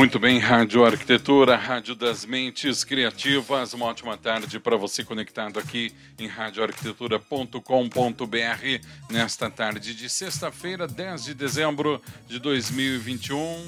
Muito bem, Rádio Arquitetura, Rádio das Mentes Criativas. Uma ótima tarde para você conectado aqui em radioarquitetura.com.br nesta tarde de sexta-feira, 10 de dezembro de 2021.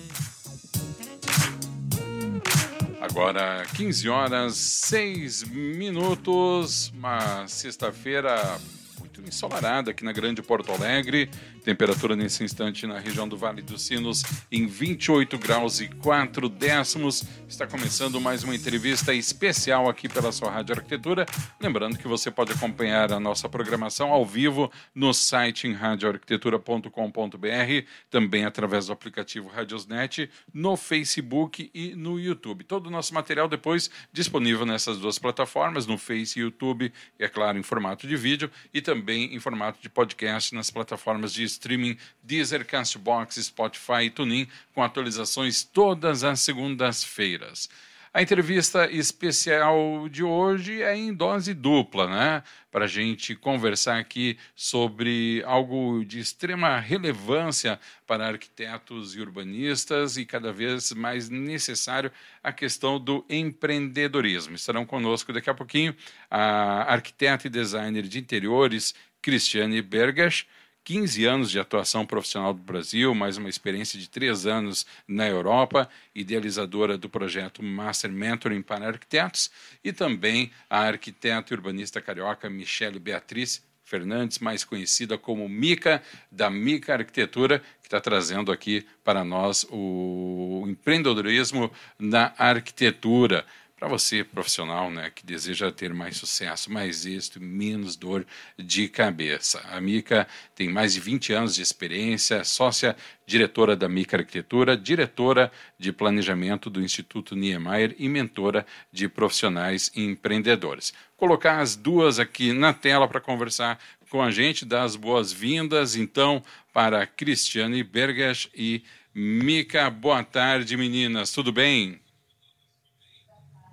Agora 15 horas 6 minutos, uma sexta-feira muito ensolarada aqui na Grande Porto Alegre. Temperatura nesse instante na região do Vale dos Sinos em 28 graus e 4 décimos. Está começando mais uma entrevista especial aqui pela sua Rádio Arquitetura. Lembrando que você pode acompanhar a nossa programação ao vivo no site em radioarquitetura.com.br, também através do aplicativo Radiosnet, no Facebook e no YouTube. Todo o nosso material depois disponível nessas duas plataformas, no Face e YouTube, é claro, em formato de vídeo e também em formato de podcast nas plataformas de streaming Deezer, Castbox, Spotify e TuneIn, com atualizações todas as segundas-feiras. A entrevista especial de hoje é em dose dupla, né? Para a gente conversar aqui sobre algo de extrema relevância para arquitetos e urbanistas e cada vez mais necessário a questão do empreendedorismo. Estarão conosco daqui a pouquinho a arquiteta e designer de interiores Cristiane Bergas 15 anos de atuação profissional do Brasil, mais uma experiência de três anos na Europa, idealizadora do projeto Master Mentoring para Arquitetos, e também a arquiteta e urbanista carioca Michele Beatriz Fernandes, mais conhecida como Mica, da Mica Arquitetura, que está trazendo aqui para nós o empreendedorismo na arquitetura para você profissional, né, que deseja ter mais sucesso, mais êxito, menos dor de cabeça. A Mica tem mais de 20 anos de experiência, sócia diretora da Mica Arquitetura, diretora de planejamento do Instituto Niemeyer e mentora de profissionais e empreendedores. Colocar as duas aqui na tela para conversar com a gente, dar as boas-vindas, então, para Cristiane Bergas e Mica. Boa tarde, meninas. Tudo bem?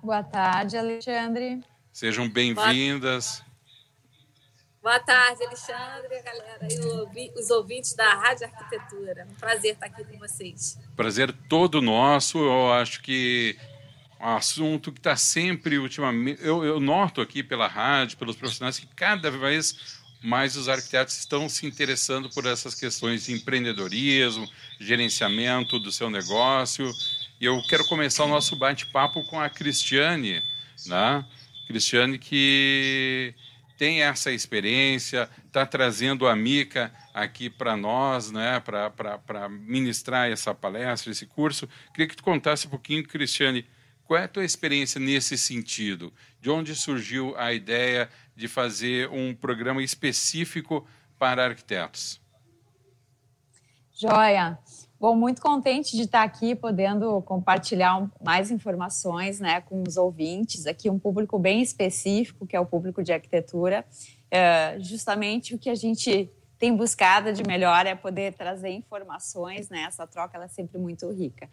Boa tarde, Alexandre. Sejam bem-vindas. Boa tarde, Alexandre, galera, e os ouvintes da Rádio Arquitetura. Um prazer estar aqui com vocês. Prazer todo nosso. Eu acho que um assunto que está sempre ultimamente. Eu, eu noto aqui pela rádio, pelos profissionais, que cada vez mais os arquitetos estão se interessando por essas questões de empreendedorismo, gerenciamento do seu negócio. E eu quero começar o nosso bate-papo com a Cristiane, né? Cristiane que tem essa experiência, está trazendo a Mica aqui para nós, né, para ministrar essa palestra, esse curso. Queria que tu contasse um pouquinho, Cristiane, qual é a tua experiência nesse sentido? De onde surgiu a ideia de fazer um programa específico para arquitetos? Joia! Bom, muito contente de estar aqui podendo compartilhar mais informações né, com os ouvintes. Aqui um público bem específico, que é o público de arquitetura. É, justamente o que a gente tem buscado de melhor é poder trazer informações, né? Essa troca ela é sempre muito rica.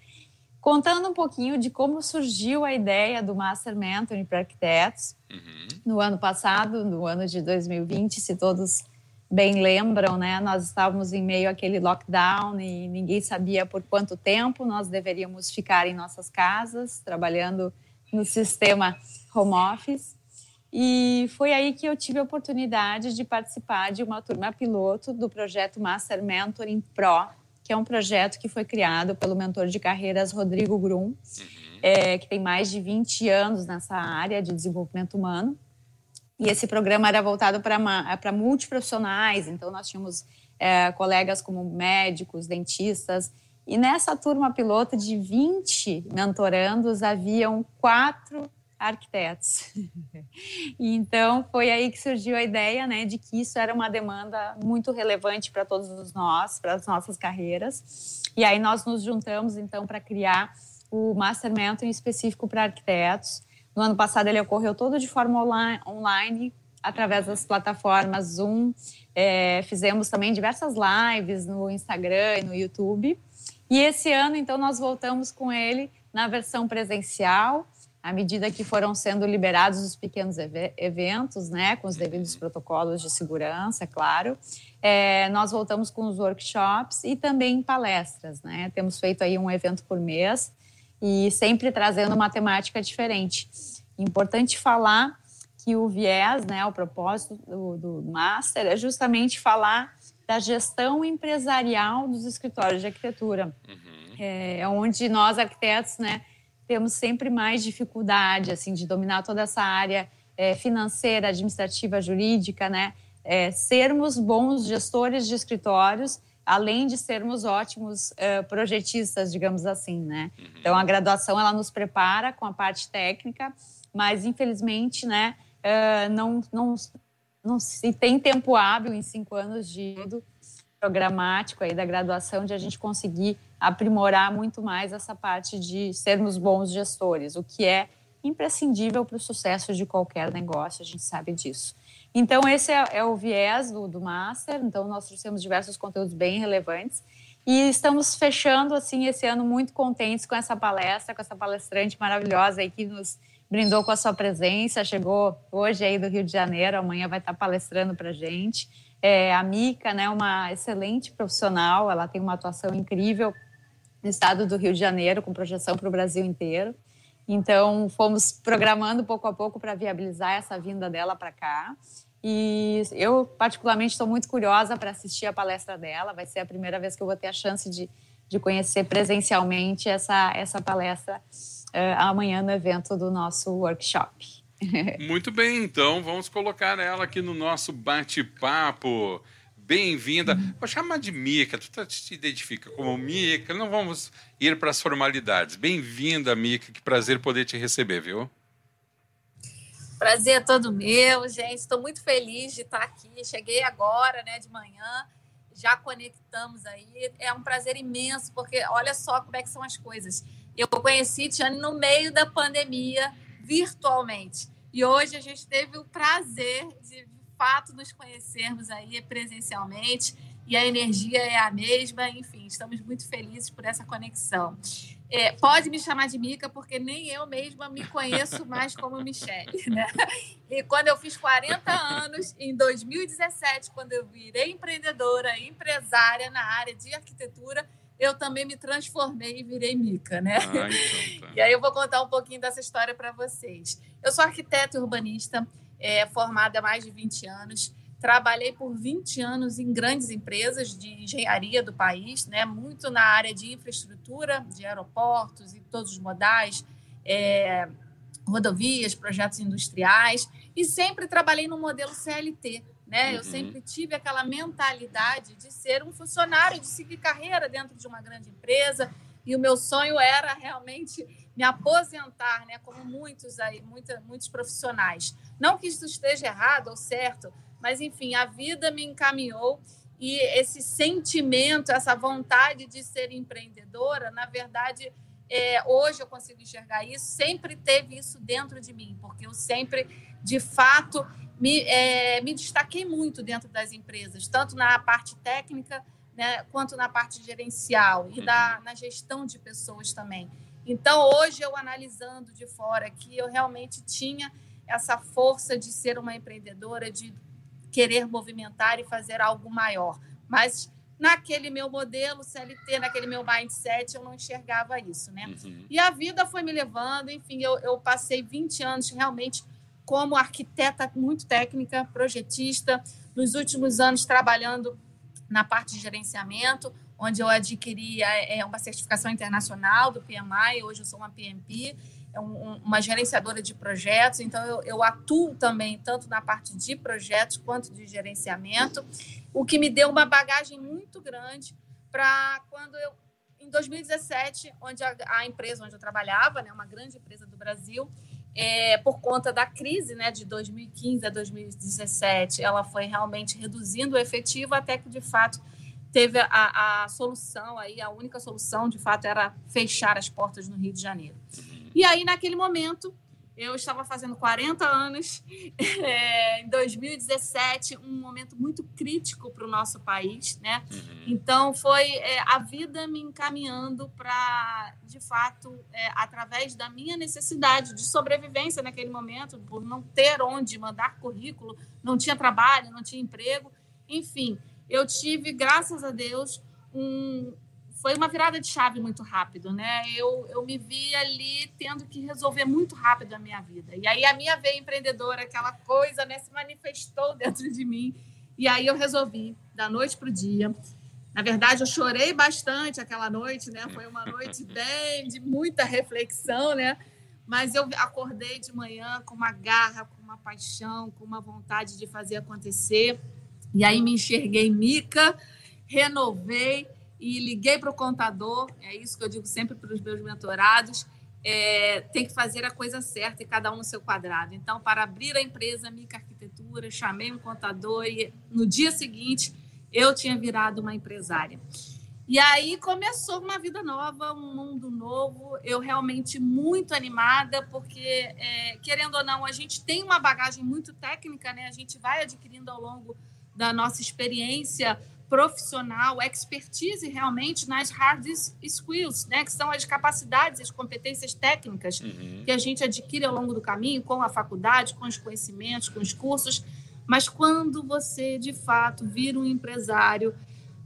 Contando um pouquinho de como surgiu a ideia do Master Mentoring para arquitetos uhum. no ano passado, no ano de 2020, se todos bem lembram, né? Nós estávamos em meio àquele lockdown e ninguém sabia por quanto tempo nós deveríamos ficar em nossas casas, trabalhando no sistema home office. E foi aí que eu tive a oportunidade de participar de uma turma piloto do projeto Master Mentoring Pro, que é um projeto que foi criado pelo mentor de carreiras Rodrigo Grum, uhum. é, que tem mais de 20 anos nessa área de desenvolvimento humano. E esse programa era voltado para multiprofissionais, então nós tínhamos é, colegas como médicos, dentistas. E nessa turma piloto de 20 mentorandos, haviam quatro arquitetos. então foi aí que surgiu a ideia, né, de que isso era uma demanda muito relevante para todos nós, para as nossas carreiras. E aí nós nos juntamos então para criar o Master Mentoring específico para arquitetos. No ano passado ele ocorreu todo de forma online, através das plataformas Zoom. É, fizemos também diversas lives no Instagram e no YouTube. E esse ano, então, nós voltamos com ele na versão presencial, à medida que foram sendo liberados os pequenos eventos, né, com os devidos protocolos de segurança, é claro. É, nós voltamos com os workshops e também palestras, né? Temos feito aí um evento por mês e sempre trazendo uma temática diferente. Importante falar que o viés, né, o propósito do, do Master é justamente falar da gestão empresarial dos escritórios de arquitetura. Uhum. É, é onde nós, arquitetos, né, temos sempre mais dificuldade assim de dominar toda essa área é, financeira, administrativa, jurídica, né? É, sermos bons gestores de escritórios, além de sermos ótimos uh, projetistas, digamos assim, né? Uhum. Então a graduação ela nos prepara com a parte técnica, mas infelizmente, né? Uh, não, não, não se tem tempo hábil em cinco anos de programático aí da graduação de a gente conseguir aprimorar muito mais essa parte de sermos bons gestores, o que é imprescindível para o sucesso de qualquer negócio, a gente sabe disso. Então, esse é, é o viés do, do Master, então nós trouxemos diversos conteúdos bem relevantes e estamos fechando, assim, esse ano muito contentes com essa palestra, com essa palestrante maravilhosa aí que nos brindou com a sua presença, chegou hoje aí do Rio de Janeiro, amanhã vai estar palestrando para gente. É, a Mica, né, uma excelente profissional, ela tem uma atuação incrível no estado do Rio de Janeiro, com projeção para o Brasil inteiro. Então, fomos programando pouco a pouco para viabilizar essa vinda dela para cá. E eu, particularmente, estou muito curiosa para assistir a palestra dela. Vai ser a primeira vez que eu vou ter a chance de, de conhecer presencialmente essa, essa palestra uh, amanhã no evento do nosso workshop. Muito bem, então vamos colocar ela aqui no nosso bate-papo. Bem-vinda. Vou chamar de Mica, tu tá, te identifica como Mica, não vamos ir para as formalidades. Bem-vinda, Mica, que prazer poder te receber, viu? Prazer é todo meu, gente. Estou muito feliz de estar aqui. Cheguei agora, né, de manhã, já conectamos aí. É um prazer imenso, porque olha só como é que são as coisas. Eu conheci Tiane no meio da pandemia, virtualmente. E hoje a gente teve o prazer de fato nos conhecermos aí presencialmente e a energia é a mesma, enfim, estamos muito felizes por essa conexão. É, pode me chamar de Mica, porque nem eu mesma me conheço mais como Michelle. Né? E quando eu fiz 40 anos, em 2017, quando eu virei empreendedora, empresária na área de arquitetura, eu também me transformei e virei Mica, né? Ah, então tá. E aí eu vou contar um pouquinho dessa história para vocês. Eu sou arquiteta urbanista, é, formada há mais de 20 anos. Trabalhei por 20 anos em grandes empresas de engenharia do país, né? muito na área de infraestrutura, de aeroportos e todos os modais, é, rodovias, projetos industriais, e sempre trabalhei no modelo CLT. Né? Uhum. Eu sempre tive aquela mentalidade de ser um funcionário, de seguir carreira dentro de uma grande empresa, e o meu sonho era realmente me aposentar, né, como muitos aí, muita, muitos profissionais. Não que isso esteja errado ou certo, mas enfim, a vida me encaminhou e esse sentimento, essa vontade de ser empreendedora, na verdade, é, hoje eu consigo enxergar isso, sempre teve isso dentro de mim, porque eu sempre, de fato, me, é, me destaquei muito dentro das empresas, tanto na parte técnica né, quanto na parte gerencial e da, na gestão de pessoas também. Então, hoje, eu analisando de fora que eu realmente tinha essa força de ser uma empreendedora, de querer movimentar e fazer algo maior. Mas naquele meu modelo CLT, naquele meu mindset, eu não enxergava isso, né? Uhum. E a vida foi me levando, enfim, eu, eu passei 20 anos realmente como arquiteta muito técnica, projetista, nos últimos anos trabalhando na parte de gerenciamento, onde eu adquiri é, é, uma certificação internacional do PMI, hoje eu sou uma PMP, um, uma gerenciadora de projetos, então eu, eu, atuo também tanto na parte de projetos quanto de gerenciamento, o que me deu uma bagagem muito grande para quando eu, em 2017, onde a, a, empresa onde eu trabalhava, né, uma grande empresa do Brasil, é, por conta da crise né, de 2015 a 2017, ela foi realmente reduzindo o efetivo até que, de fato, teve a, a solução aí, a única solução, de fato, era fechar as portas no Rio de Janeiro. E aí, naquele momento, eu estava fazendo 40 anos, é, em 2017, um momento muito crítico para o nosso país, né? Uhum. Então, foi é, a vida me encaminhando para, de fato, é, através da minha necessidade de sobrevivência naquele momento, por não ter onde mandar currículo, não tinha trabalho, não tinha emprego, enfim, eu tive, graças a Deus, um, foi uma virada de chave muito rápido, né? Eu, eu me vi ali tendo que resolver muito rápido a minha vida. E aí a minha veia empreendedora, aquela coisa, né, se manifestou dentro de mim. E aí eu resolvi, da noite para o dia. Na verdade, eu chorei bastante aquela noite, né? Foi uma noite bem de muita reflexão, né? Mas eu acordei de manhã com uma garra, com uma paixão, com uma vontade de fazer acontecer. E aí me enxerguei mica, renovei e liguei para o contador. É isso que eu digo sempre para os meus mentorados. É, tem que fazer a coisa certa e cada um no seu quadrado. Então, para abrir a empresa Mica Arquitetura, chamei um contador e no dia seguinte eu tinha virado uma empresária. E aí começou uma vida nova, um mundo novo. Eu realmente muito animada, porque, é, querendo ou não, a gente tem uma bagagem muito técnica, né? A gente vai adquirindo ao longo da nossa experiência profissional, expertise realmente nas hard skills, né? que são as capacidades, as competências técnicas uhum. que a gente adquire ao longo do caminho com a faculdade, com os conhecimentos, com os cursos. Mas quando você, de fato, vira um empresário,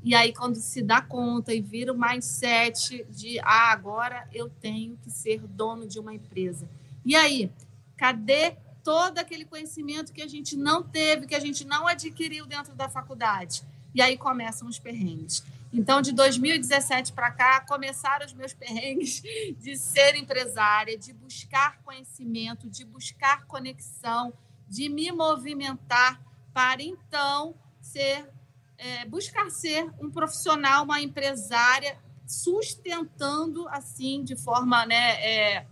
e aí quando se dá conta e vira o mindset de ah, agora eu tenho que ser dono de uma empresa. E aí, cadê todo aquele conhecimento que a gente não teve, que a gente não adquiriu dentro da faculdade? E aí começam os perrengues. Então, de 2017 para cá, começaram os meus perrengues de ser empresária, de buscar conhecimento, de buscar conexão, de me movimentar para então ser, é, buscar ser um profissional, uma empresária, sustentando assim de forma né, é,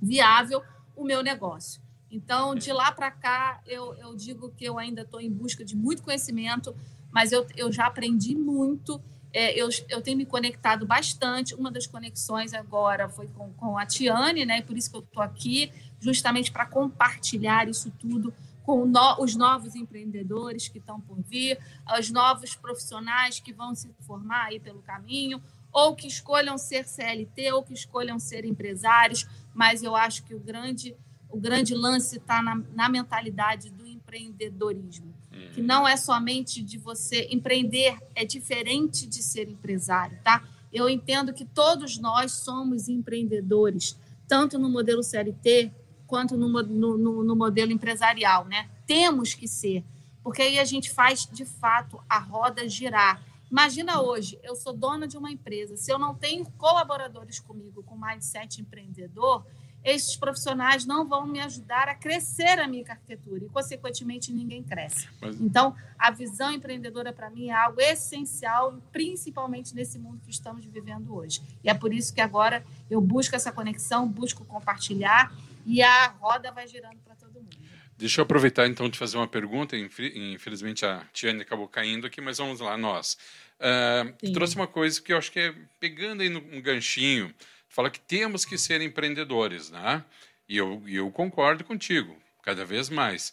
viável o meu negócio. Então, de lá para cá, eu, eu digo que eu ainda estou em busca de muito conhecimento, mas eu, eu já aprendi muito. É, eu, eu tenho me conectado bastante. Uma das conexões agora foi com, com a Tiane, né? Por isso que eu estou aqui, justamente para compartilhar isso tudo com no, os novos empreendedores que estão por vir, os novos profissionais que vão se formar aí pelo caminho, ou que escolham ser CLT, ou que escolham ser empresários. Mas eu acho que o grande, o grande lance está na, na mentalidade do empreendedorismo que não é somente de você empreender, é diferente de ser empresário, tá? Eu entendo que todos nós somos empreendedores, tanto no modelo CLT quanto no, no, no modelo empresarial, né? Temos que ser, porque aí a gente faz de fato a roda girar. Imagina hoje, eu sou dona de uma empresa, se eu não tenho colaboradores comigo com mindset empreendedor, esses profissionais não vão me ajudar a crescer a minha arquitetura e, consequentemente, ninguém cresce. Mas... Então, a visão empreendedora para mim é algo essencial, principalmente nesse mundo que estamos vivendo hoje. E é por isso que agora eu busco essa conexão, busco compartilhar e a roda vai girando para todo mundo. Deixa eu aproveitar então de fazer uma pergunta. Infelizmente a Tiane acabou caindo aqui, mas vamos lá, nós. Uh, trouxe uma coisa que eu acho que é pegando aí um ganchinho fala que temos que ser empreendedores, né? E eu, eu concordo contigo, cada vez mais.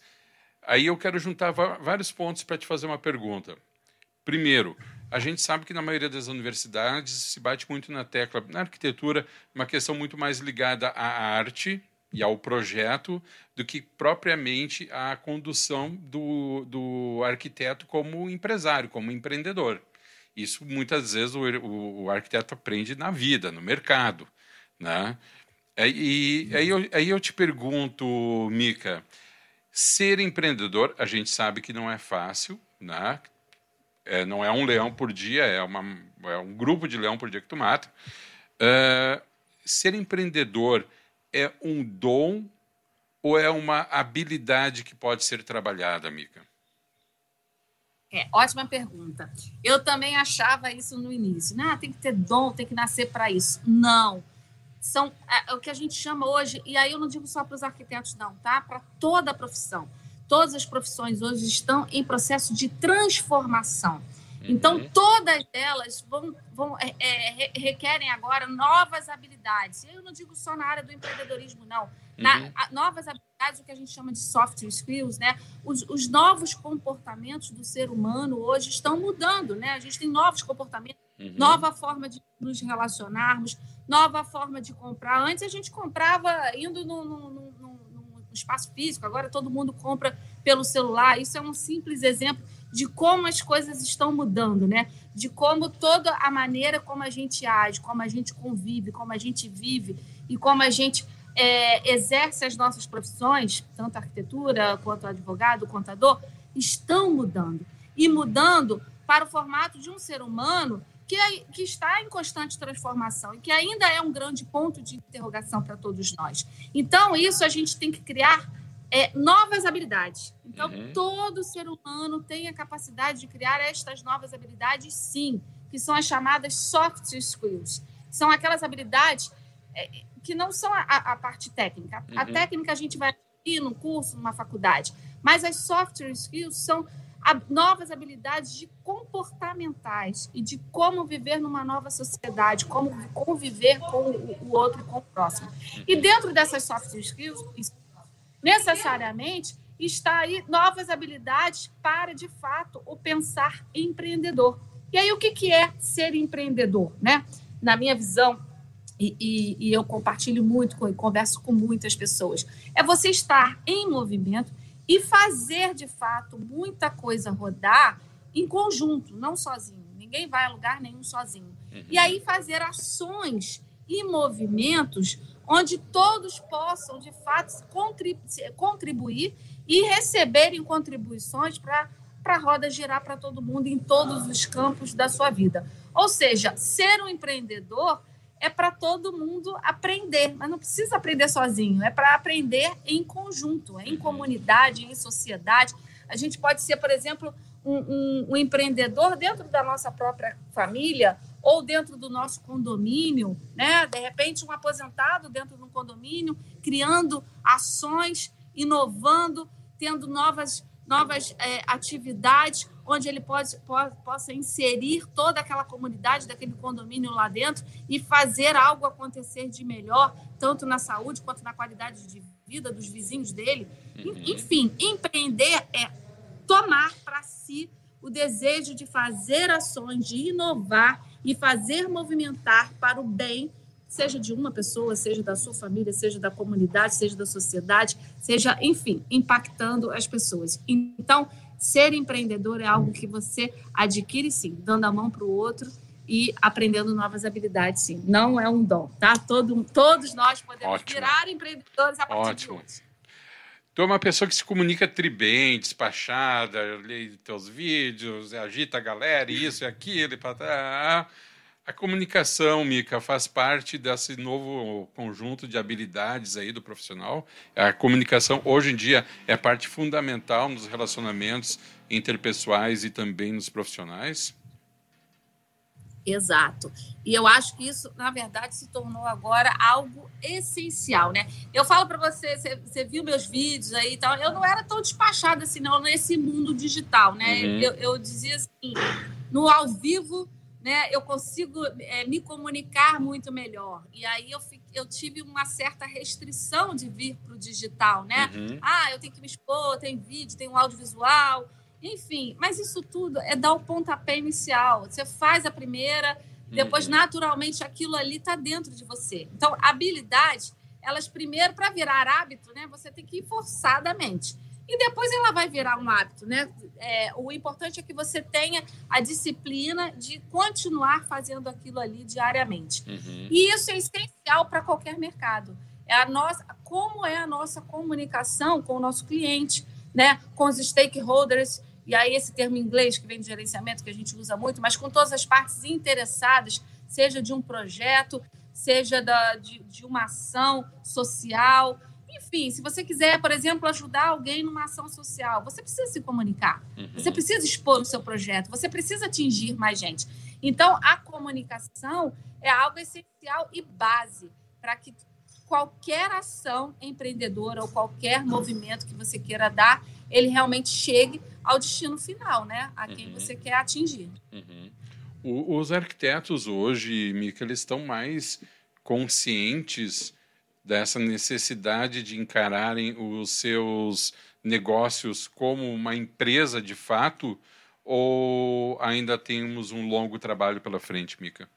Aí eu quero juntar vários pontos para te fazer uma pergunta. Primeiro, a gente sabe que na maioria das universidades se bate muito na tecla, na arquitetura, uma questão muito mais ligada à arte e ao projeto do que propriamente à condução do, do arquiteto como empresário, como empreendedor. Isso muitas vezes o, o, o arquiteto aprende na vida, no mercado. Né? E aí eu, aí eu te pergunto, Mica, ser empreendedor, a gente sabe que não é fácil, né? É, não é um leão por dia, é, uma, é um grupo de leão por dia que tu mata. Uh, ser empreendedor é um dom ou é uma habilidade que pode ser trabalhada, Mica? É, ótima pergunta. Eu também achava isso no início. Né? Ah, tem que ter dom, tem que nascer para isso. Não. São é, é, o que a gente chama hoje, e aí eu não digo só para os arquitetos, não, tá? Para toda a profissão. Todas as profissões hoje estão em processo de transformação. Então, uhum. todas elas vão, vão é, é, requerem agora novas habilidades. Eu não digo só na área do empreendedorismo, não. Na, uhum. a, novas habilidades, o que a gente chama de soft skills, né? Os, os, novos comportamentos do ser humano hoje estão mudando, né? A gente tem novos comportamentos, uhum. nova forma de nos relacionarmos, nova forma de comprar. Antes a gente comprava indo no, no, no, no espaço físico, agora todo mundo compra pelo celular. Isso é um simples exemplo de como as coisas estão mudando, né? De como toda a maneira como a gente age, como a gente convive, como a gente vive e como a gente é, exerce as nossas profissões, tanto arquitetura quanto advogado, contador, estão mudando. E mudando para o formato de um ser humano que, é, que está em constante transformação e que ainda é um grande ponto de interrogação para todos nós. Então, isso a gente tem que criar é, novas habilidades. Então, uhum. todo ser humano tem a capacidade de criar estas novas habilidades, sim, que são as chamadas soft skills. São aquelas habilidades é, que não são a, a parte técnica. Uhum. A técnica a gente vai ir num curso, numa faculdade, mas as soft skills são novas habilidades de comportamentais e de como viver numa nova sociedade, como conviver com o outro, com o próximo. E dentro dessas soft skills, necessariamente está aí novas habilidades para, de fato, o pensar empreendedor. E aí, o que, que é ser empreendedor? Né? Na minha visão, e, e, e eu compartilho muito e converso com muitas pessoas, é você estar em movimento e fazer de fato muita coisa rodar em conjunto, não sozinho. Ninguém vai a lugar nenhum sozinho. Uhum. E aí fazer ações e movimentos onde todos possam de fato contribuir e receberem contribuições para a roda girar para todo mundo em todos os campos da sua vida. Ou seja, ser um empreendedor é para todo mundo aprender, mas não precisa aprender sozinho, é para aprender em conjunto, em uhum. comunidade, em sociedade. A gente pode ser, por exemplo, um, um, um, empreendedor dentro da nossa própria família ou dentro do nosso condomínio, né? De repente, um aposentado dentro de um condomínio, criando ações, inovando, tendo novas, novas é, atividades onde ele pode, pode, possa inserir toda aquela comunidade daquele condomínio lá dentro e fazer algo acontecer de melhor, tanto na saúde quanto na qualidade de vida dos vizinhos dele. Uhum. Enfim, empreender é tomar para si o desejo de fazer ações, de inovar e fazer movimentar para o bem, seja de uma pessoa, seja da sua família, seja da comunidade, seja da sociedade, seja, enfim, impactando as pessoas. Então, Ser empreendedor é algo que você adquire sim, dando a mão para o outro e aprendendo novas habilidades, sim. Não é um dom, tá? Todo, todos nós podemos Ótimo. virar empreendedores a partir Ótimo. de hoje. Tu é uma pessoa que se comunica tri bem, despachada, lê teus vídeos, agita a galera, isso e aquilo, e para a comunicação, Mica, faz parte desse novo conjunto de habilidades aí do profissional. A comunicação, hoje em dia, é parte fundamental nos relacionamentos interpessoais e também nos profissionais. Exato. E eu acho que isso, na verdade, se tornou agora algo essencial, né? Eu falo para você, você, você, viu meus vídeos aí e tal, eu não era tão despachada assim, não, nesse mundo digital, né? Uhum. Eu, eu dizia assim, no ao vivo né, eu consigo é, me comunicar muito melhor. E aí eu, eu tive uma certa restrição de vir para o digital, né? Uhum. Ah, eu tenho que me expor, tem vídeo, tem um audiovisual, enfim. Mas isso tudo é dar o pontapé inicial. Você faz a primeira, depois uhum. naturalmente aquilo ali está dentro de você. Então, habilidade, elas primeiro para virar hábito, né? Você tem que ir forçadamente e depois ela vai virar um hábito, né? É, o importante é que você tenha a disciplina de continuar fazendo aquilo ali diariamente. Uhum. E isso é essencial para qualquer mercado. É a nossa, como é a nossa comunicação com o nosso cliente, né? Com os stakeholders. E aí esse termo em inglês que vem de gerenciamento que a gente usa muito, mas com todas as partes interessadas, seja de um projeto, seja da, de, de uma ação social, enfim, se você quiser, por exemplo, ajudar alguém numa ação social, você precisa se comunicar. Uhum. Você precisa expor o seu projeto. Você precisa atingir mais gente. Então, a comunicação é algo essencial e base para que qualquer ação empreendedora ou qualquer movimento que você queira dar, ele realmente chegue ao destino final, né? A quem uhum. você quer atingir. Uhum. O, os arquitetos hoje, Mica, eles estão mais conscientes dessa necessidade de encararem os seus negócios como uma empresa de fato ou ainda temos um longo trabalho pela frente, Mica?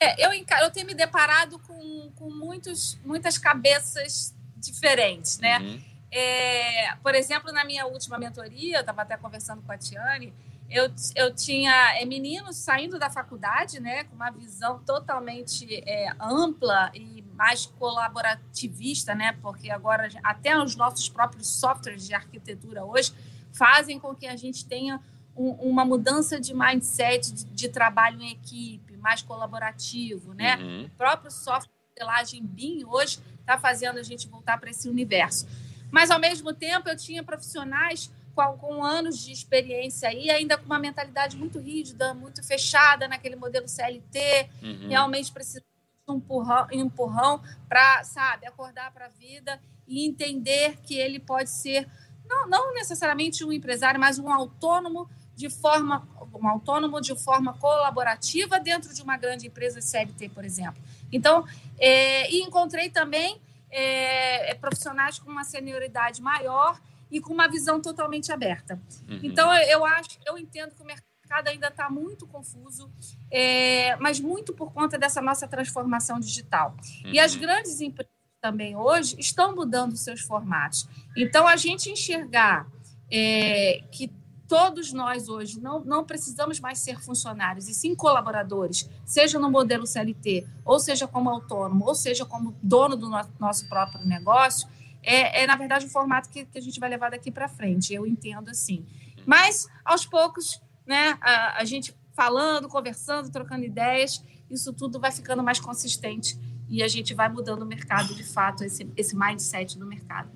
É, eu, encaro, eu tenho me deparado com, com muitos, muitas cabeças diferentes, né? Uhum. é, por exemplo, na minha última mentoria, eu estava até conversando com a Tiane, eu, eu tinha é, meninos saindo da faculdade, né, com uma visão totalmente é, ampla e mais colaborativista, né, porque agora até os nossos próprios softwares de arquitetura hoje fazem com que a gente tenha um, uma mudança de mindset de, de, trabalho em equipe, mais colaborativo, né? Uhum. O próprio software de modelagem BIM hoje está fazendo a gente voltar para esse universo. Mas, ao mesmo tempo, eu tinha profissionais com, com anos de experiência aí, ainda com uma mentalidade muito rígida, muito fechada naquele modelo CLT, uhum. realmente precisa de um empurrão, empurrão para, sabe, acordar para a vida e entender que ele pode ser, não, não necessariamente um empresário, mas um autônomo de forma um autônomo de forma colaborativa dentro de uma grande empresa CLT, por exemplo. Então, é, e encontrei também é, profissionais com uma senioridade maior e com uma visão totalmente aberta. Uhum. Então, eu acho, eu entendo que o mercado ainda está muito confuso, é, mas muito por conta dessa nossa transformação digital. Uhum. E as uhum. grandes empresas também hoje estão mudando seus formatos. Então, a gente enxergar é, que todos nós hoje não, não precisamos mais ser funcionários, e sim colaboradores, seja no modelo CLT, ou seja como autônomo, ou seja como dono do no, nosso próprio negócio, é, é, na verdade o formato que, que a gente vai levar daqui para frente. Eu entendo assim. Mas, aos poucos, né, a, a gente falando, conversando, trocando ideias, isso tudo vai ficando mais consistente e a gente vai mudando o mercado de fato, esse, esse mindset do mercado.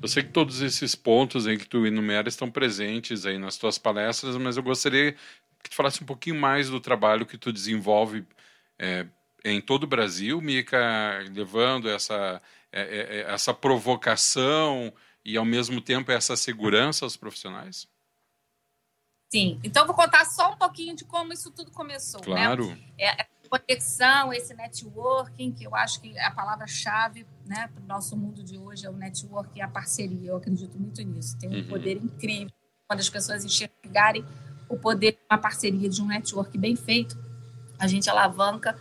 Eu sei que todos esses pontos aí que tu enumera estão presentes aí nas tuas palestras, mas eu gostaria que tu falasse um pouquinho mais do trabalho que tu desenvolve é, em todo o Brasil, Mica, levando essa, é, é, é, essa provocação e, ao mesmo tempo, essa segurança aos profissionais? Sim, então vou contar só um pouquinho de como isso tudo começou. Né? Claro. Né? É, conexão, esse networking, que eu acho que é a palavra-chave né, para o nosso mundo de hoje é o network e a parceria. Eu acredito muito nisso. Tem um uhum. poder incrível quando as pessoas enxergarem o poder de uma parceria, de um network bem feito, a gente alavanca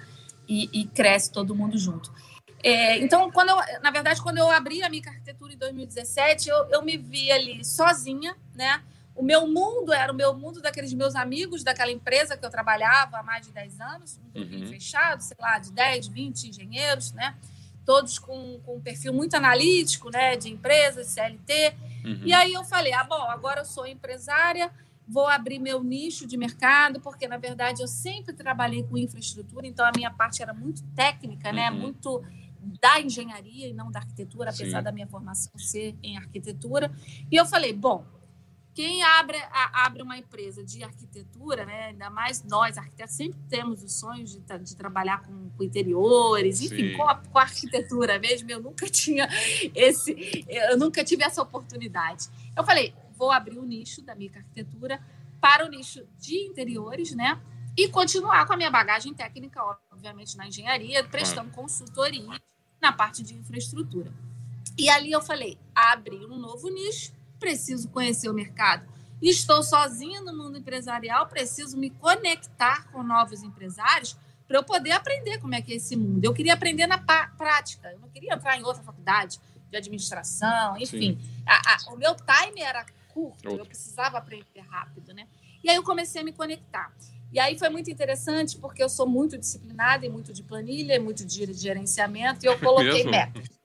e, e cresce todo mundo junto. É, então, quando eu, na verdade, quando eu abri a minha arquitetura em 2017, eu, eu me vi ali sozinha, né? O meu mundo era o meu mundo daqueles meus amigos daquela empresa que eu trabalhava há mais de 10 anos, um uhum. fechado, sei lá, de 10, 20 engenheiros, né? Todos com, com um perfil muito analítico, né? De empresas, CLT. Uhum. E aí eu falei, ah, bom, agora eu sou empresária, vou abrir meu nicho de mercado, porque, na verdade, eu sempre trabalhei com infraestrutura, então a minha parte era muito técnica, né? Uhum. Muito da engenharia e não da arquitetura, apesar Sim. da minha formação ser em arquitetura. E eu falei, bom, quem abre, a, abre uma empresa de arquitetura, né, ainda mais nós, arquitetos, sempre temos os sonhos de, de trabalhar com, com interiores, enfim, com a, com a, arquitetura mesmo. Eu nunca tinha esse, eu nunca tive essa oportunidade. Eu falei, vou abrir o nicho da minha arquitetura para o nicho de interiores, né? E continuar com a minha bagagem técnica, obviamente, na engenharia, prestando consultoria na parte de infraestrutura. E ali eu falei, abri um novo nicho preciso conhecer o mercado. Estou sozinha no mundo empresarial, preciso me conectar com novos empresários para eu poder aprender como é que é esse mundo. Eu queria aprender na prática, eu não queria entrar em outra faculdade de administração, enfim. A, a, o meu time era curto, Outro. eu precisava aprender rápido, né? E aí eu comecei a me conectar. E aí foi muito interessante, porque eu sou muito disciplinada e muito de planilha, muito de gerenciamento, e eu coloquei metas.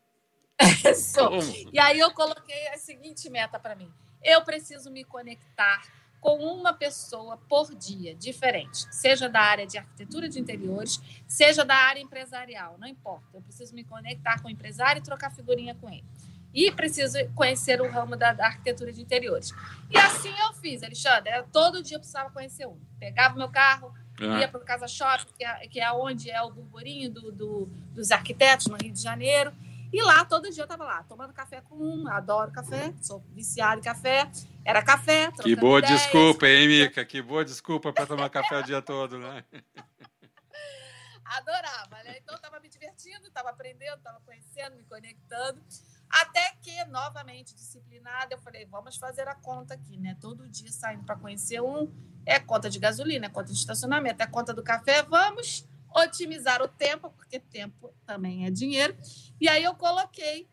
E aí eu coloquei a seguinte meta para mim: eu preciso me conectar com uma pessoa por dia, diferente, seja da área de arquitetura de interiores, seja da área empresarial, não importa. Eu preciso me conectar com o empresário e trocar figurinha com ele. E preciso conhecer o ramo da, da arquitetura de interiores. E assim eu fiz, Alexandre. Todo dia eu precisava conhecer um. Pegava meu carro, ah. ia para o Casa Shopping, que é, que é onde é o burburinho do, do, dos arquitetos no Rio de Janeiro e lá, todo dia eu tava lá, tomando café com um, adoro café, sou viciada em café. Era café, Que boa ideias. desculpa, hein, Mica? Que boa desculpa para tomar café o dia todo, né? Adorava, né? Então, estava me divertindo, estava aprendendo, estava conhecendo, me conectando. Até que, novamente, disciplinada, eu falei, vamos fazer a conta aqui, né? Todo dia saindo para conhecer um, é conta de gasolina, é conta de estacionamento, é conta do café, vamos otimizar o tempo, porque tempo também é dinheiro. E aí eu coloquei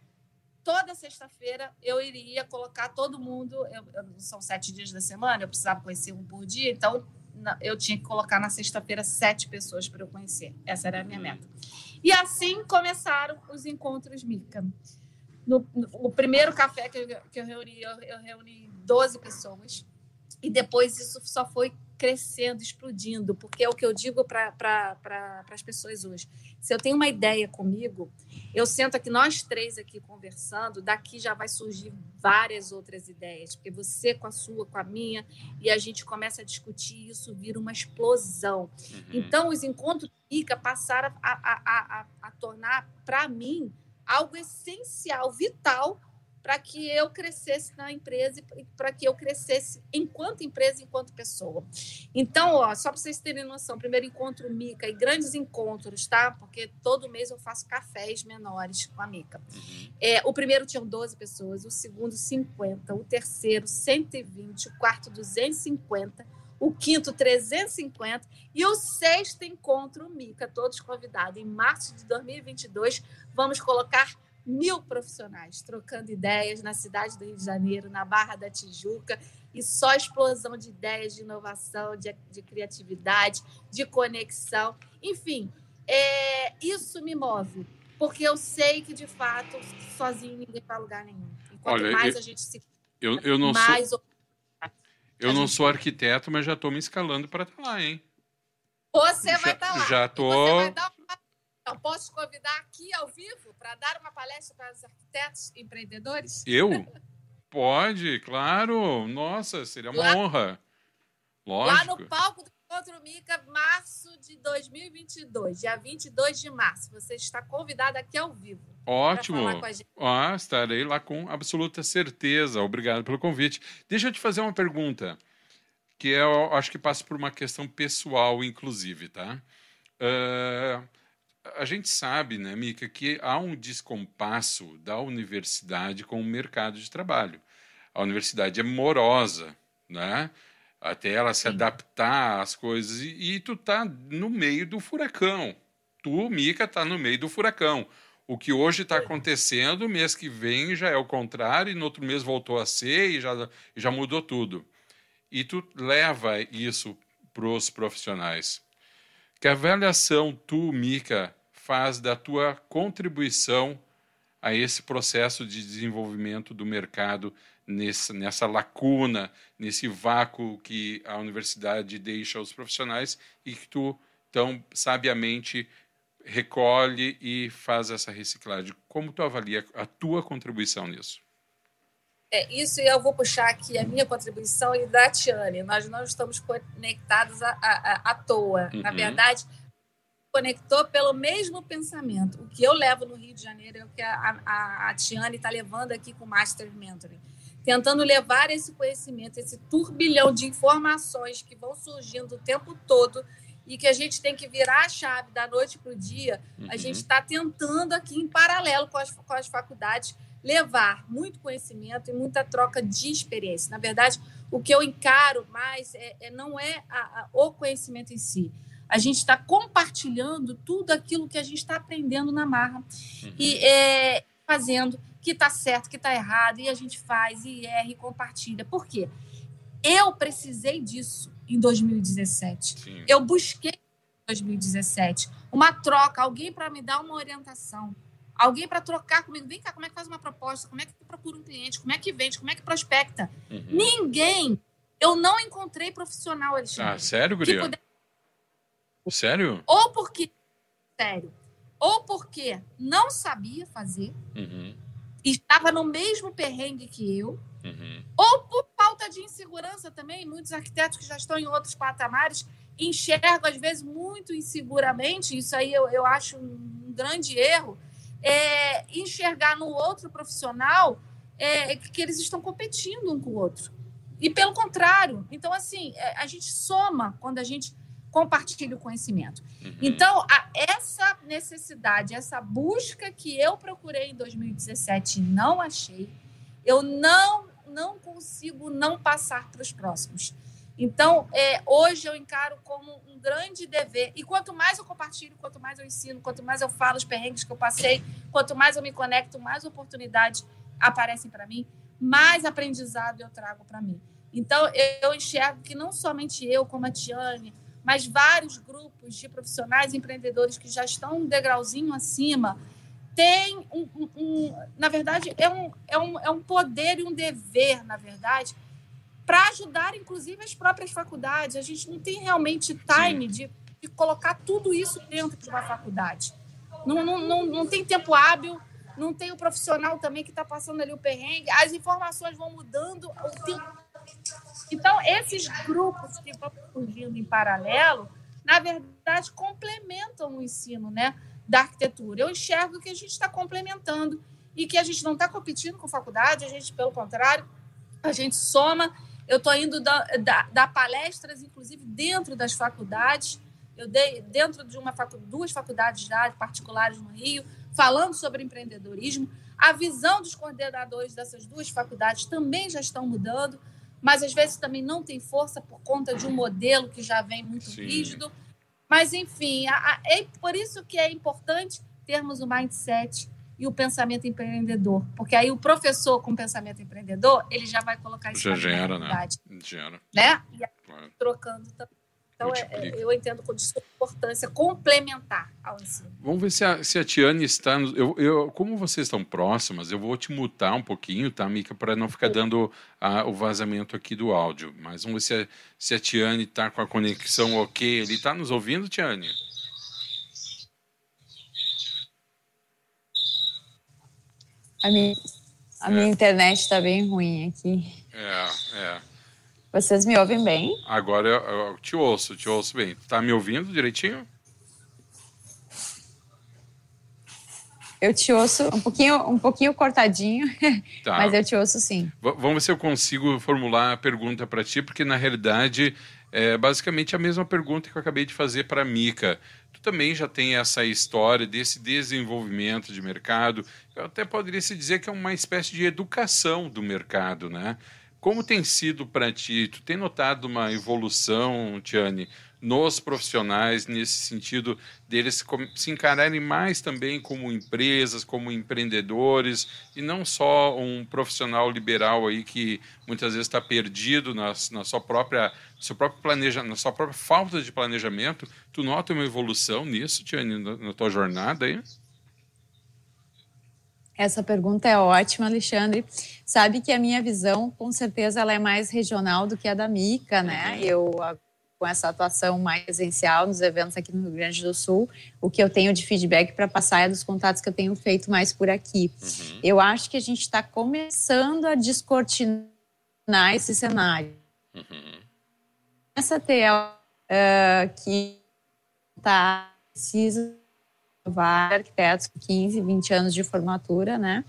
toda sexta-feira eu iria colocar todo mundo. Eu, eu, são sete dias da semana, eu precisava conhecer um por dia, então eu tinha que colocar na sexta-feira sete pessoas para eu conhecer. Essa era a minha meta. E assim começaram os encontros Mica. No, no o primeiro café que eu, que eu reuni, eu, eu reuni 12 pessoas. E depois isso só foi crescendo, explodindo, porque é o que eu digo para pra, as pessoas hoje. Se eu tenho uma ideia comigo, eu sento aqui, nós três aqui conversando, daqui já vai surgir várias outras ideias, porque você com a sua, com a minha, e a gente começa a discutir isso, vira uma explosão. Uhum. Então, os encontros ICA passaram a, a, a, a tornar, para mim, algo essencial, vital para que eu crescesse na empresa e para que eu crescesse enquanto empresa, enquanto pessoa. Então, ó, só para vocês terem noção, primeiro encontro Mica e grandes encontros, tá? Porque todo mês eu faço cafés menores com a Mica. Uhum. É, o primeiro tinha 12 pessoas, o segundo 50, o terceiro 120, o quarto 250, o quinto 350 e o sexto encontro Mica, todos convidados. Em março de 2022, vamos colocar mil profissionais trocando ideias na cidade do Rio de Janeiro, na Barra da Tijuca, e só explosão de ideias, de inovação, de, de criatividade, de conexão. Enfim, é, isso me move, porque eu sei que, de fato, sozinho ninguém vai lugar nenhum. Enquanto Olha, mais eu, a gente se. Eu, eu não mais sou. Eu não gente... sou arquiteto, mas já estou me escalando para estar tá lá, hein? Você vai estar tá lá. Já estou. Vai uma eu posso te convidar aqui ao vivo para dar uma palestra para os arquitetos empreendedores? Eu? Pode, claro. Nossa, seria uma lá, honra. Lógico. Lá no palco do Encontro Mica, março de 2022, dia 22 de março. Você está convidado aqui ao vivo. Ótimo. Ah, estarei lá com absoluta certeza. Obrigado pelo convite. Deixa eu te fazer uma pergunta, que eu acho que passa por uma questão pessoal, inclusive, tá? Uh, a gente sabe, né, Mica, que há um descompasso da universidade com o mercado de trabalho. A universidade é morosa, né? Até ela se Sim. adaptar às coisas. E, e tu tá no meio do furacão. Tu, Mica, tá no meio do furacão. O que hoje está acontecendo, mês que vem já é o contrário, e no outro mês voltou a ser e já, já mudou tudo. E tu leva isso para os profissionais. Que avaliação tu, Mica, faz da tua contribuição a esse processo de desenvolvimento do mercado nessa, nessa lacuna, nesse vácuo que a universidade deixa aos profissionais e que tu tão sabiamente recolhe e faz essa reciclagem. Como tu avalia a tua contribuição nisso? É, isso eu vou puxar aqui a minha contribuição e da Tiane. Nós não estamos conectados à, à, à toa. Uhum. Na verdade, conectou pelo mesmo pensamento. O que eu levo no Rio de Janeiro é o que a, a, a Tiane está levando aqui com o Master Mentoring. Tentando levar esse conhecimento, esse turbilhão de informações que vão surgindo o tempo todo e que a gente tem que virar a chave da noite para o dia, uhum. a gente está tentando aqui, em paralelo com as, com as faculdades, levar muito conhecimento e muita troca de experiência. Na verdade, o que eu encaro mais é, é não é a, a, o conhecimento em si. A gente está compartilhando tudo aquilo que a gente está aprendendo na marra uhum. e é, fazendo que está certo, que está errado, e a gente faz e erra e compartilha. Por quê? Eu precisei disso em 2017. Sim. Eu busquei em 2017 uma troca, alguém para me dar uma orientação alguém para trocar comigo. Vem cá, como é que faz uma proposta? Como é que procura um cliente? Como é que vende? Como é que prospecta? Uhum. Ninguém. Eu não encontrei profissional, Alexandre. Ah, sério, Guria? Puder... Sério? Ou porque. Sério. Ou porque não sabia fazer, uhum. estava no mesmo perrengue que eu, uhum. ou por falta de insegurança também. Muitos arquitetos que já estão em outros patamares enxergam, às vezes, muito inseguramente. Isso aí eu, eu acho um grande erro é, enxergar no outro profissional é, que eles estão competindo um com o outro. E pelo contrário. Então, assim, é, a gente soma quando a gente compartilha o conhecimento. Uhum. Então, a, essa necessidade, essa busca que eu procurei em 2017 e não achei, eu não, não consigo não passar para os próximos. Então, é, hoje eu encaro como um grande dever. E quanto mais eu compartilho, quanto mais eu ensino, quanto mais eu falo os perrengues que eu passei, quanto mais eu me conecto, mais oportunidades aparecem para mim, mais aprendizado eu trago para mim. Então, eu enxergo que não somente eu, como a Tiane, mas vários grupos de profissionais empreendedores que já estão um degrauzinho acima, têm, um, um, um, na verdade, é um, é, um, é um poder e um dever, na verdade, para ajudar, inclusive, as próprias faculdades. A gente não tem realmente time de, de, colocar tudo isso dentro de uma faculdade. Não, não, não, não tem tempo hábil, não tem o profissional também que está passando ali o perrengue. As informações vão mudando o tempo então, esses grupos que vão surgindo em paralelo, na verdade, complementam o ensino né, da arquitetura. Eu enxergo que a gente está complementando e que a gente não está competindo com faculdade, a gente, pelo contrário, a gente soma. Eu estou indo dar, da, palestras, inclusive, dentro das faculdades. Eu dei dentro de uma facu duas faculdades já particulares no Rio, falando sobre empreendedorismo. A visão dos coordenadores dessas duas faculdades também já estão mudando mas às vezes também não tem força por conta de um modelo que já vem muito Sim. rígido. Mas, enfim, a, a, é por isso que é importante termos o mindset e o pensamento empreendedor. Porque aí o professor com pensamento empreendedor, ele já vai colocar isso já gera, né? Gera. Né? E claro. trocando também. Então, é, é, eu entendo com importância complementar ao ensino. Vamos ver se a, se a Tiane está. Eu, eu, como vocês estão próximas, eu vou te mutar um pouquinho, tá, Mica, para não ficar dando a, o vazamento aqui do áudio. Mas vamos ver se a, se a Tiane está com a conexão ok. Ele está nos ouvindo, Tiane? A minha, a minha é. internet está bem ruim aqui. É, é. Vocês me ouvem bem? Agora eu, eu te ouço, te ouço bem. Tá me ouvindo direitinho? Eu te ouço um pouquinho, um pouquinho cortadinho, tá. mas eu te ouço sim. V vamos ver se eu consigo formular a pergunta para ti, porque na realidade é basicamente a mesma pergunta que eu acabei de fazer para a Mica. Tu também já tem essa história desse desenvolvimento de mercado. Eu até poderia se dizer que é uma espécie de educação do mercado, né? Como tem sido para ti? Tu tem notado uma evolução, Tiane, nos profissionais nesse sentido deles se encararem mais também como empresas, como empreendedores e não só um profissional liberal aí que muitas vezes está perdido na, na, sua própria, seu próprio planeja, na sua própria falta de planejamento. Tu nota uma evolução nisso, Tiane, na, na tua jornada aí? Essa pergunta é ótima, Alexandre. Sabe que a minha visão, com certeza, ela é mais regional do que a da Mica, né? Uhum. Eu, com essa atuação mais presencial nos eventos aqui no Rio Grande do Sul, o que eu tenho de feedback para passar é dos contatos que eu tenho feito mais por aqui. Uhum. Eu acho que a gente está começando a descortinar esse cenário. Uhum. Essa TL uh, que está precisa vários arquitetos com 15, 20 anos de formatura, né?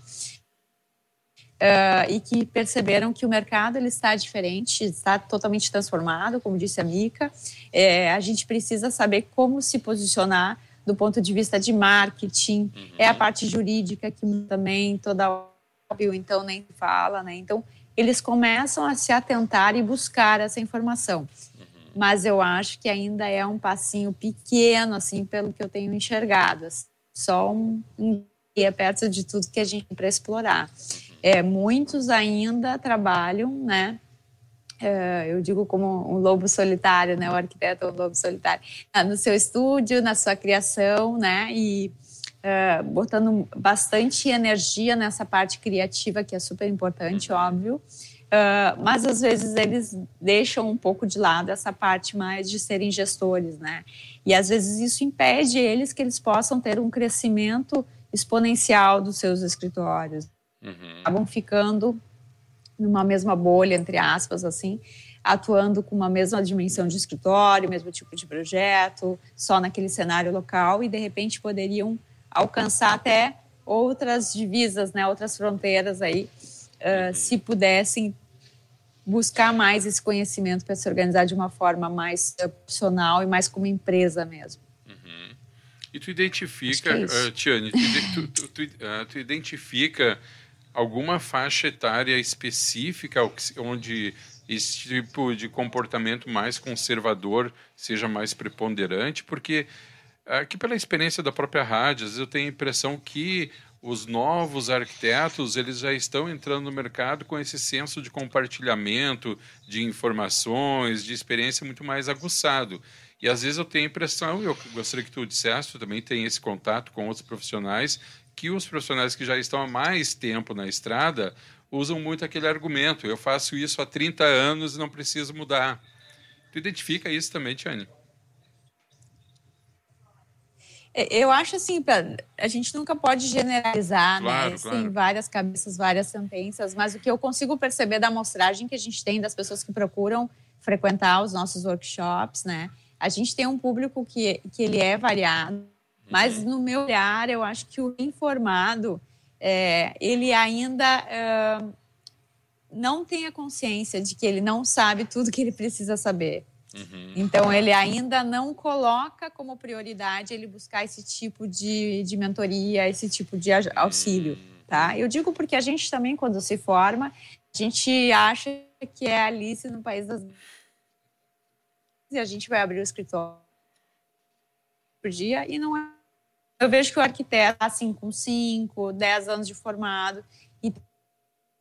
Uh, e que perceberam que o mercado ele está diferente, está totalmente transformado, como disse a Mica. É, a gente precisa saber como se posicionar do ponto de vista de marketing, uhum. é a parte jurídica que também toda óbvio, então nem fala, né? Então eles começam a se atentar e buscar essa informação mas eu acho que ainda é um passinho pequeno, assim, pelo que eu tenho enxergado. Assim, só um, um perto de tudo que a gente para explorar. É, muitos ainda trabalham, né? É, eu digo como um lobo solitário, né? O arquiteto é um lobo solitário. Ah, no seu estúdio, na sua criação, né? E é, botando bastante energia nessa parte criativa, que é super importante, óbvio. Uh, mas às vezes eles deixam um pouco de lado essa parte mais de serem gestores, né? E às vezes isso impede eles que eles possam ter um crescimento exponencial dos seus escritórios. Uhum. Acabam ficando numa mesma bolha, entre aspas, assim, atuando com uma mesma dimensão de escritório, mesmo tipo de projeto, só naquele cenário local e de repente poderiam alcançar até outras divisas, né, outras fronteiras aí uh, se pudessem buscar mais esse conhecimento para se organizar de uma forma mais profissional e mais como empresa mesmo. Uhum. E tu identifica, é uh, Tiane, tu, tu, tu, uh, tu, identifica alguma faixa etária específica onde esse tipo de comportamento mais conservador seja mais preponderante, porque aqui pela experiência da própria rádio, às vezes eu tenho a impressão que os novos arquitetos eles já estão entrando no mercado com esse senso de compartilhamento de informações, de experiência muito mais aguçado. E às vezes eu tenho a impressão, e eu gostaria que tu dissesse, tu também tem esse contato com outros profissionais, que os profissionais que já estão há mais tempo na estrada usam muito aquele argumento: eu faço isso há 30 anos e não preciso mudar. Tu identifica isso também, Tiane? É, eu acho assim, a gente nunca pode generalizar, né? claro, né? Claro. Tem várias cabeças, várias sentenças, mas o que eu consigo perceber da amostragem que a gente tem das pessoas que procuram frequentar os nossos workshops, né? A gente tem um público que, que ele é variado, mas uhum. no meu olhar, eu acho que o informado, é, ele ainda uh, não tem a consciência de que ele não sabe tudo que ele precisa saber. Uhum. Então, ele ainda não coloca como prioridade ele buscar esse tipo de, de mentoria, esse tipo de auxílio, uhum. tá? Eu digo porque a gente também, quando se forma, a gente acha que é Alice no País das... E a gente vai abrir o escritório por dia e não é. Eu vejo que o arquiteto, assim, com 5, 10 anos de formado, e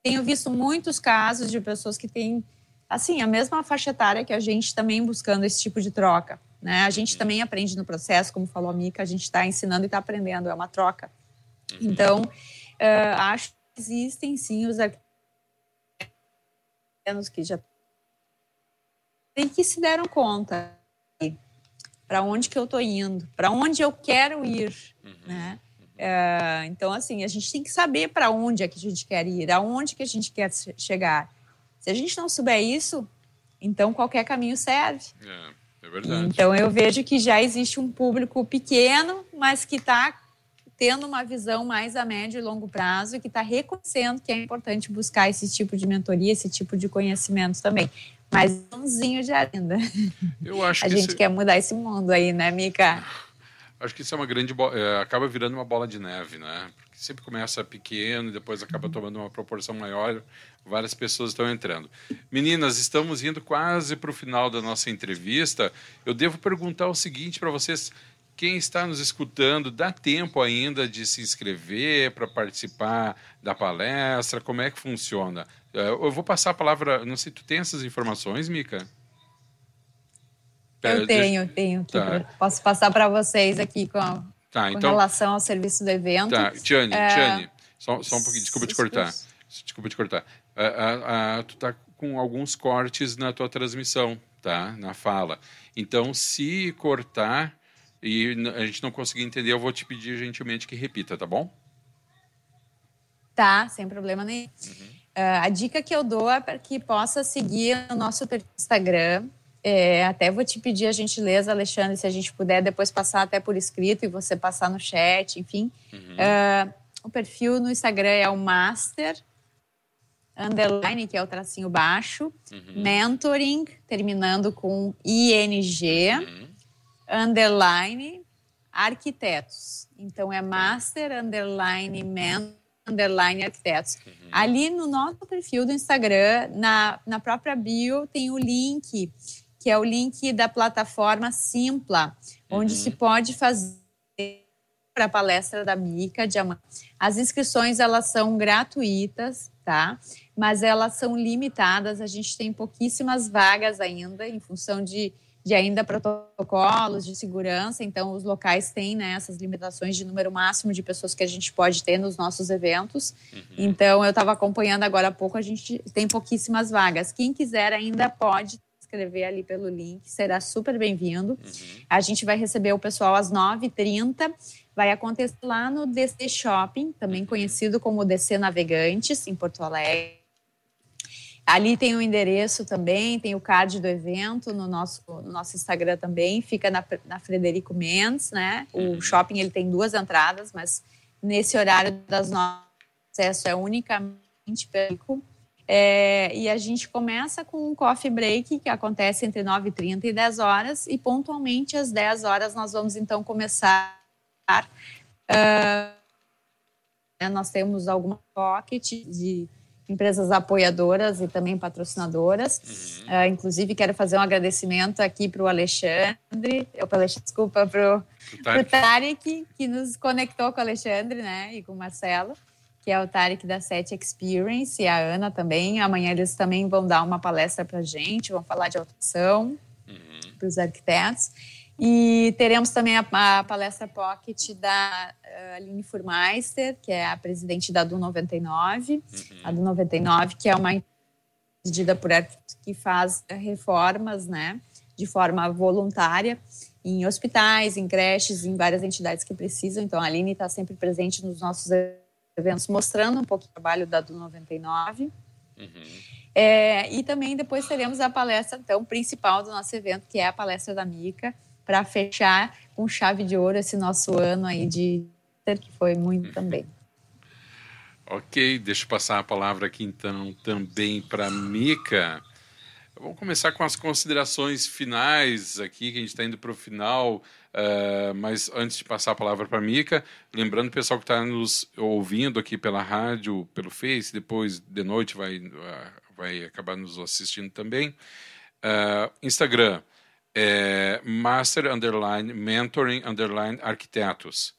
tenho visto muitos casos de pessoas que têm assim, a mesma faixa etária que a gente também buscando esse tipo de troca. Né? A gente uhum. também aprende no processo, como falou a Mica, a gente está ensinando e está aprendendo, é uma troca. Uhum. Então, uh, acho que existem sim os arquitetos que já e que se deram conta para onde que eu estou indo, para onde eu quero ir, uhum. né? Uh, então, assim, a gente tem que saber para onde é que a gente quer ir, aonde que a gente quer chegar. Se a gente não souber isso, então qualquer caminho serve. É, é verdade. Então eu vejo que já existe um público pequeno, mas que está tendo uma visão mais a médio e longo prazo e que está reconhecendo que é importante buscar esse tipo de mentoria, esse tipo de conhecimento também. Mas umzinho de ainda. Eu acho a que gente quer mudar esse mundo aí, né, Mica? Acho que isso é uma grande. É, acaba virando uma bola de neve, né? Porque sempre começa pequeno e depois acaba tomando uma proporção maior Várias pessoas estão entrando. Meninas, estamos indo quase para o final da nossa entrevista. Eu devo perguntar o seguinte para vocês: quem está nos escutando, dá tempo ainda de se inscrever para participar da palestra? Como é que funciona? Eh, eu vou passar a palavra. Não sei, tu tem essas informações, Mica? Eu tenho, tenho. Tá. Posso passar para vocês aqui com, tá, com então, relação ao serviço do evento. Tá, Tiane, é... Tiane, só, só um pouquinho, desculpa te cortar. Desculpa te cortar tu tá com alguns cortes na tua transmissão, tá? Na fala. Então, se cortar e a gente não conseguir entender, eu vou te pedir gentilmente que repita, tá bom? Tá, sem problema nenhum. Uhum. Uh, a dica que eu dou é para que possa seguir o nosso Instagram. É, até vou te pedir a gentileza, Alexandre, se a gente puder depois passar até por escrito e você passar no chat, enfim. Uhum. Uh, o perfil no Instagram é o Master underline, que é o tracinho baixo, uhum. mentoring, terminando com ING, uhum. underline, arquitetos. Então é master, underline, mentor, underline, arquitetos. Uhum. Ali no nosso perfil do Instagram, na, na própria bio, tem o link, que é o link da plataforma Simpla, onde se uhum. pode fazer para a palestra da Mica de amanhã. As inscrições elas são gratuitas, tá? Mas elas são limitadas. A gente tem pouquíssimas vagas ainda, em função de, de ainda protocolos de segurança. Então, os locais têm né, essas limitações de número máximo de pessoas que a gente pode ter nos nossos eventos. Uhum. Então, eu estava acompanhando agora há pouco, a gente tem pouquíssimas vagas. Quem quiser ainda pode inscrever ali pelo link, será super bem-vindo. Uhum. A gente vai receber o pessoal às 9h30 vai acontecer lá no DC Shopping, também uhum. conhecido como DC Navegantes, em Porto Alegre. Ali tem o endereço também, tem o card do evento no nosso, no nosso Instagram também, fica na, na Frederico Mendes, né? O uhum. shopping ele tem duas entradas, mas nesse horário das nove, acesso é unicamente público. É, e a gente começa com um coffee break que acontece entre 9h30 e 10 horas, e pontualmente às 10 horas nós vamos então começar Uh, nós temos alguma pocket de empresas apoiadoras e também patrocinadoras. Uhum. Uh, inclusive, quero fazer um agradecimento aqui para o Alexandre, eu, desculpa, para o Tarek, que nos conectou com o Alexandre né, e com o Marcelo, que é o Tarek da Set Experience, e a Ana também. Amanhã eles também vão dar uma palestra para a gente, vão falar de automação uhum. para os arquitetos. E teremos também a, a palestra Pocket da uh, Aline Furmeister, que é a presidente da DU 99, uhum. a DU 99, que é uma medida por que faz reformas, né, de forma voluntária em hospitais, em creches, em várias entidades que precisam. Então, a Aline está sempre presente nos nossos eventos, mostrando um pouco o trabalho da DU 99. Uhum. É, e também depois teremos a palestra então principal do nosso evento, que é a palestra da Mica, para fechar com chave de ouro esse nosso ano aí de que foi muito também. Ok, deixa eu passar a palavra aqui então também para Mica. Vamos começar com as considerações finais aqui, que a gente está indo para o final. Uh, mas antes de passar a palavra para a Mica, lembrando o pessoal que está nos ouvindo aqui pela rádio, pelo Face, depois de noite vai, uh, vai acabar nos assistindo também. Uh, Instagram, é Master Underline Mentoring Underline Arquitetos.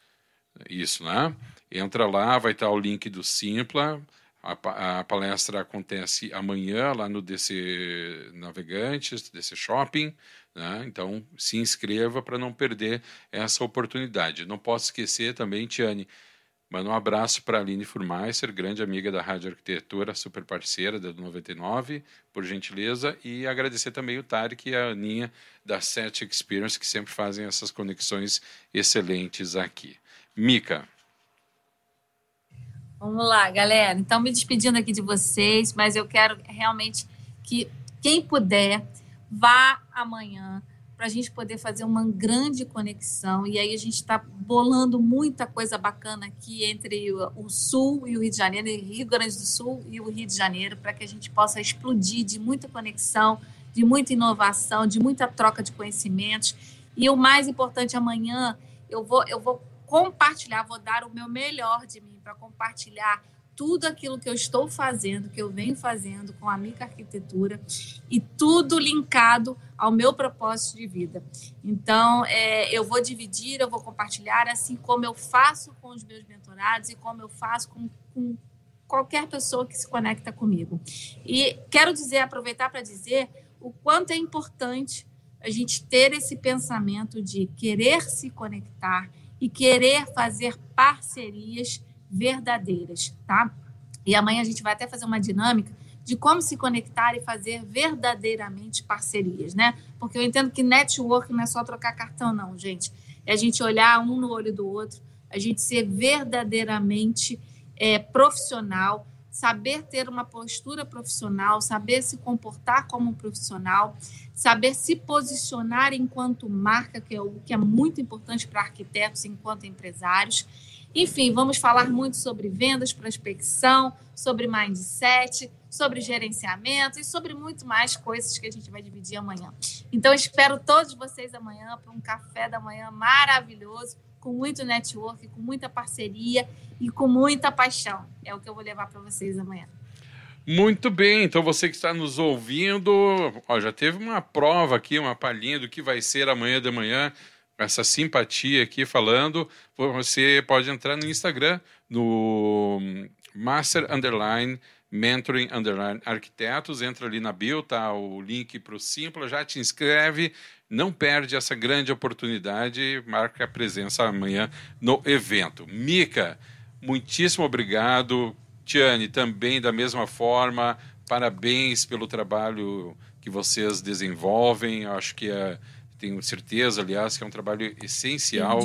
Isso, né? Entra lá, vai estar o link do Simpla. A, a palestra acontece amanhã lá no DC Navegantes, DC Shopping. Né? Então, se inscreva para não perder essa oportunidade. Não posso esquecer também, Tiane, Manda um abraço para a Aline Furmeister, grande amiga da Rádio Arquitetura, super parceira da 99, por gentileza, e agradecer também o Tarek e a Aninha da Set Experience, que sempre fazem essas conexões excelentes aqui. Mica. Vamos lá, galera. Então, me despedindo aqui de vocês, mas eu quero realmente que quem puder vá amanhã para a gente poder fazer uma grande conexão. E aí a gente está bolando muita coisa bacana aqui entre o Sul e o Rio de Janeiro, Rio Grande do Sul e o Rio de Janeiro, para que a gente possa explodir de muita conexão, de muita inovação, de muita troca de conhecimentos. E o mais importante, amanhã eu vou, eu vou compartilhar, vou dar o meu melhor de mim para compartilhar tudo aquilo que eu estou fazendo, que eu venho fazendo com a Mica Arquitetura e tudo linkado ao meu propósito de vida. Então, é, eu vou dividir, eu vou compartilhar, assim como eu faço com os meus mentorados e como eu faço com, com qualquer pessoa que se conecta comigo. E quero dizer, aproveitar para dizer o quanto é importante a gente ter esse pensamento de querer se conectar e querer fazer parcerias verdadeiras, tá? E amanhã a gente vai até fazer uma dinâmica de como se conectar e fazer verdadeiramente parcerias, né? Porque eu entendo que network não é só trocar cartão, não, gente. É a gente olhar um no olho do outro, a gente ser verdadeiramente é, profissional, saber ter uma postura profissional, saber se comportar como um profissional, saber se posicionar enquanto marca, que é o que é muito importante para arquitetos enquanto empresários enfim, vamos falar muito sobre vendas, prospecção, sobre mindset, sobre gerenciamento e sobre muito mais coisas que a gente vai dividir amanhã. Então, espero todos vocês amanhã para um café da manhã maravilhoso, com muito network, com muita parceria e com muita paixão. É o que eu vou levar para vocês amanhã. Muito bem, então você que está nos ouvindo, ó, já teve uma prova aqui, uma palhinha do que vai ser amanhã de manhã essa simpatia aqui falando, você pode entrar no Instagram, no Master Underline Mentoring Underline Arquitetos, entra ali na bio, tá o link para o Simpla, já te inscreve, não perde essa grande oportunidade, marca a presença amanhã no evento. Mica, muitíssimo obrigado. Tiane, também da mesma forma, parabéns pelo trabalho que vocês desenvolvem, acho que é tenho certeza, aliás, que é um trabalho essencial,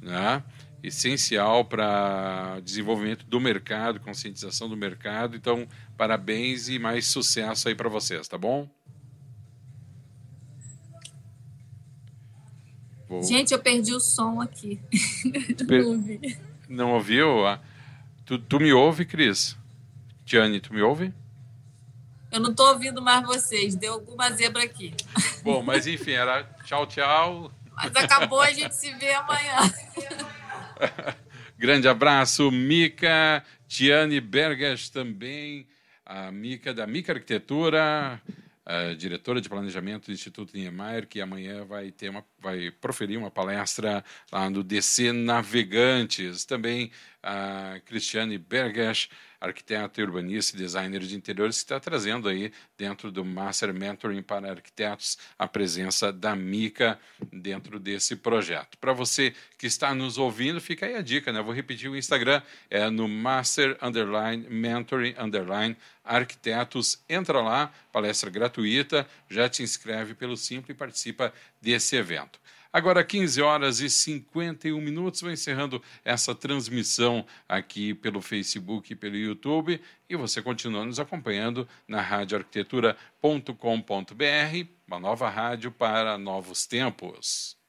né? Essencial para desenvolvimento do mercado, conscientização do mercado. Então, parabéns e mais sucesso aí para vocês, tá bom? Vou... Gente, eu perdi o som aqui. Per... Não ouvi. Não ouviu? Ah, tu, tu me ouve, Cris? Tiane, tu me ouve? Eu não estou ouvindo mais vocês. Deu alguma zebra aqui. Bom, mas enfim, era tchau, tchau. Mas acabou, a gente se vê amanhã. Grande abraço, Mica, Tiane Bergas também. a Mica da Mica Arquitetura, diretora de planejamento do Instituto Niemeyer, que amanhã vai ter uma, vai proferir uma palestra lá no DC Navegantes. Também a Cristiane Berges, arquiteta, urbanista e designer de interiores, que está trazendo aí dentro do Master Mentoring para Arquitetos a presença da Mica dentro desse projeto. Para você que está nos ouvindo, fica aí a dica, né? vou repetir o Instagram, é no Master Underline Mentoring Underline Arquitetos. Entra lá, palestra gratuita, já te inscreve pelo Simples e participa desse evento. Agora, 15 horas e 51 minutos, vou encerrando essa transmissão aqui pelo Facebook e pelo YouTube. E você continua nos acompanhando na radioarquitetura.com.br, uma nova rádio para novos tempos.